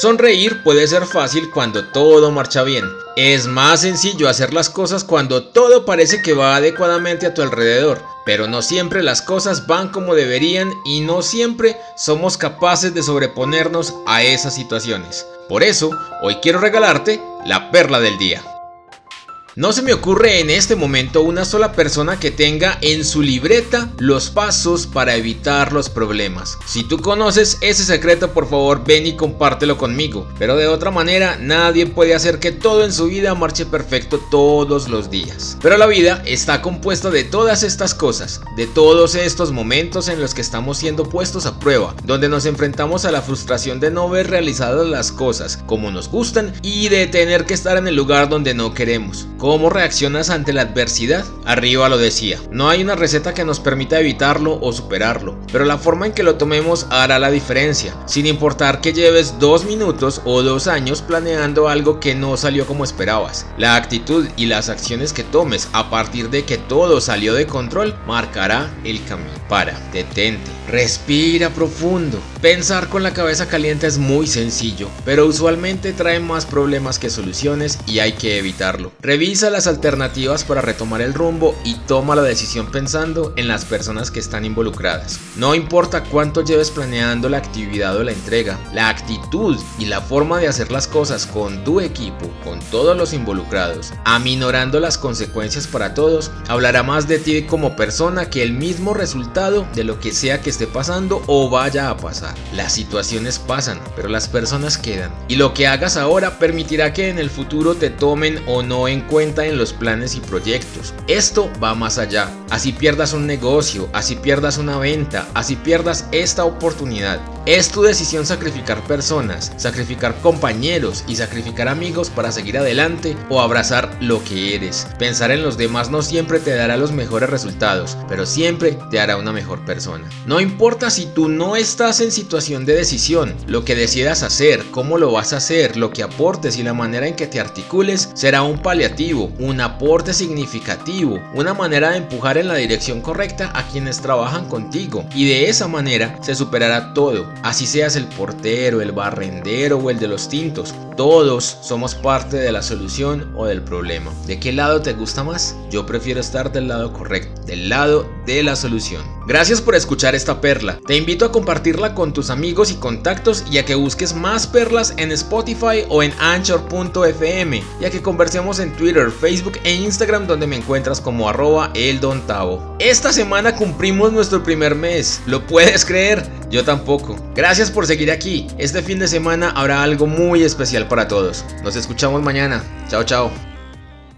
Sonreír puede ser fácil cuando todo marcha bien. Es más sencillo hacer las cosas cuando todo parece que va adecuadamente a tu alrededor, pero no siempre las cosas van como deberían y no siempre somos capaces de sobreponernos a esas situaciones. Por eso, hoy quiero regalarte la perla del día. No se me ocurre en este momento una sola persona que tenga en su libreta los pasos para evitar los problemas. Si tú conoces ese secreto, por favor ven y compártelo conmigo. Pero de otra manera, nadie puede hacer que todo en su vida marche perfecto todos los días. Pero la vida está compuesta de todas estas cosas, de todos estos momentos en los que estamos siendo puestos a prueba, donde nos enfrentamos a la frustración de no ver realizadas las cosas como nos gustan y de tener que estar en el lugar donde no queremos. ¿Cómo reaccionas ante la adversidad? Arriba lo decía, no hay una receta que nos permita evitarlo o superarlo, pero la forma en que lo tomemos hará la diferencia, sin importar que lleves dos minutos o dos años planeando algo que no salió como esperabas. La actitud y las acciones que tomes a partir de que todo salió de control marcará el camino. Para, detente, respira profundo. Pensar con la cabeza caliente es muy sencillo, pero usualmente trae más problemas que soluciones y hay que evitarlo. Revisa las alternativas para retomar el rumbo y toma la decisión pensando en las personas que están involucradas. No importa cuánto lleves planeando la actividad o la entrega, la actitud y la forma de hacer las cosas con tu equipo, con todos los involucrados, aminorando las consecuencias para todos, hablará más de ti como persona que el mismo resultado de lo que sea que esté pasando o vaya a pasar. Las situaciones pasan, pero las personas quedan. Y lo que hagas ahora permitirá que en el futuro te tomen o no en cuenta en los planes y proyectos. Esto va más allá. Así pierdas un negocio, así pierdas una venta, así pierdas esta oportunidad. Es tu decisión sacrificar personas, sacrificar compañeros y sacrificar amigos para seguir adelante o abrazar lo que eres. Pensar en los demás no siempre te dará los mejores resultados, pero siempre te hará una mejor persona. No importa si tú no estás en situación de decisión, lo que decidas hacer, cómo lo vas a hacer, lo que aportes y la manera en que te articules será un paliativo, un aporte significativo, una manera de empujar en la dirección correcta a quienes trabajan contigo y de esa manera se superará todo Así seas el portero, el barrendero o el de los tintos, todos somos parte de la solución o del problema. ¿De qué lado te gusta más? Yo prefiero estar del lado correcto, del lado de la solución. Gracias por escuchar esta perla. Te invito a compartirla con tus amigos y contactos y a que busques más perlas en Spotify o en anchor.fm y a que conversemos en Facebook e Instagram donde me encuentras como arroba eldontavo. Esta semana cumplimos nuestro primer mes. ¿Lo puedes creer? Yo tampoco. Gracias por seguir aquí. Este fin de semana habrá algo muy especial para todos. Nos escuchamos mañana. Chao, chao.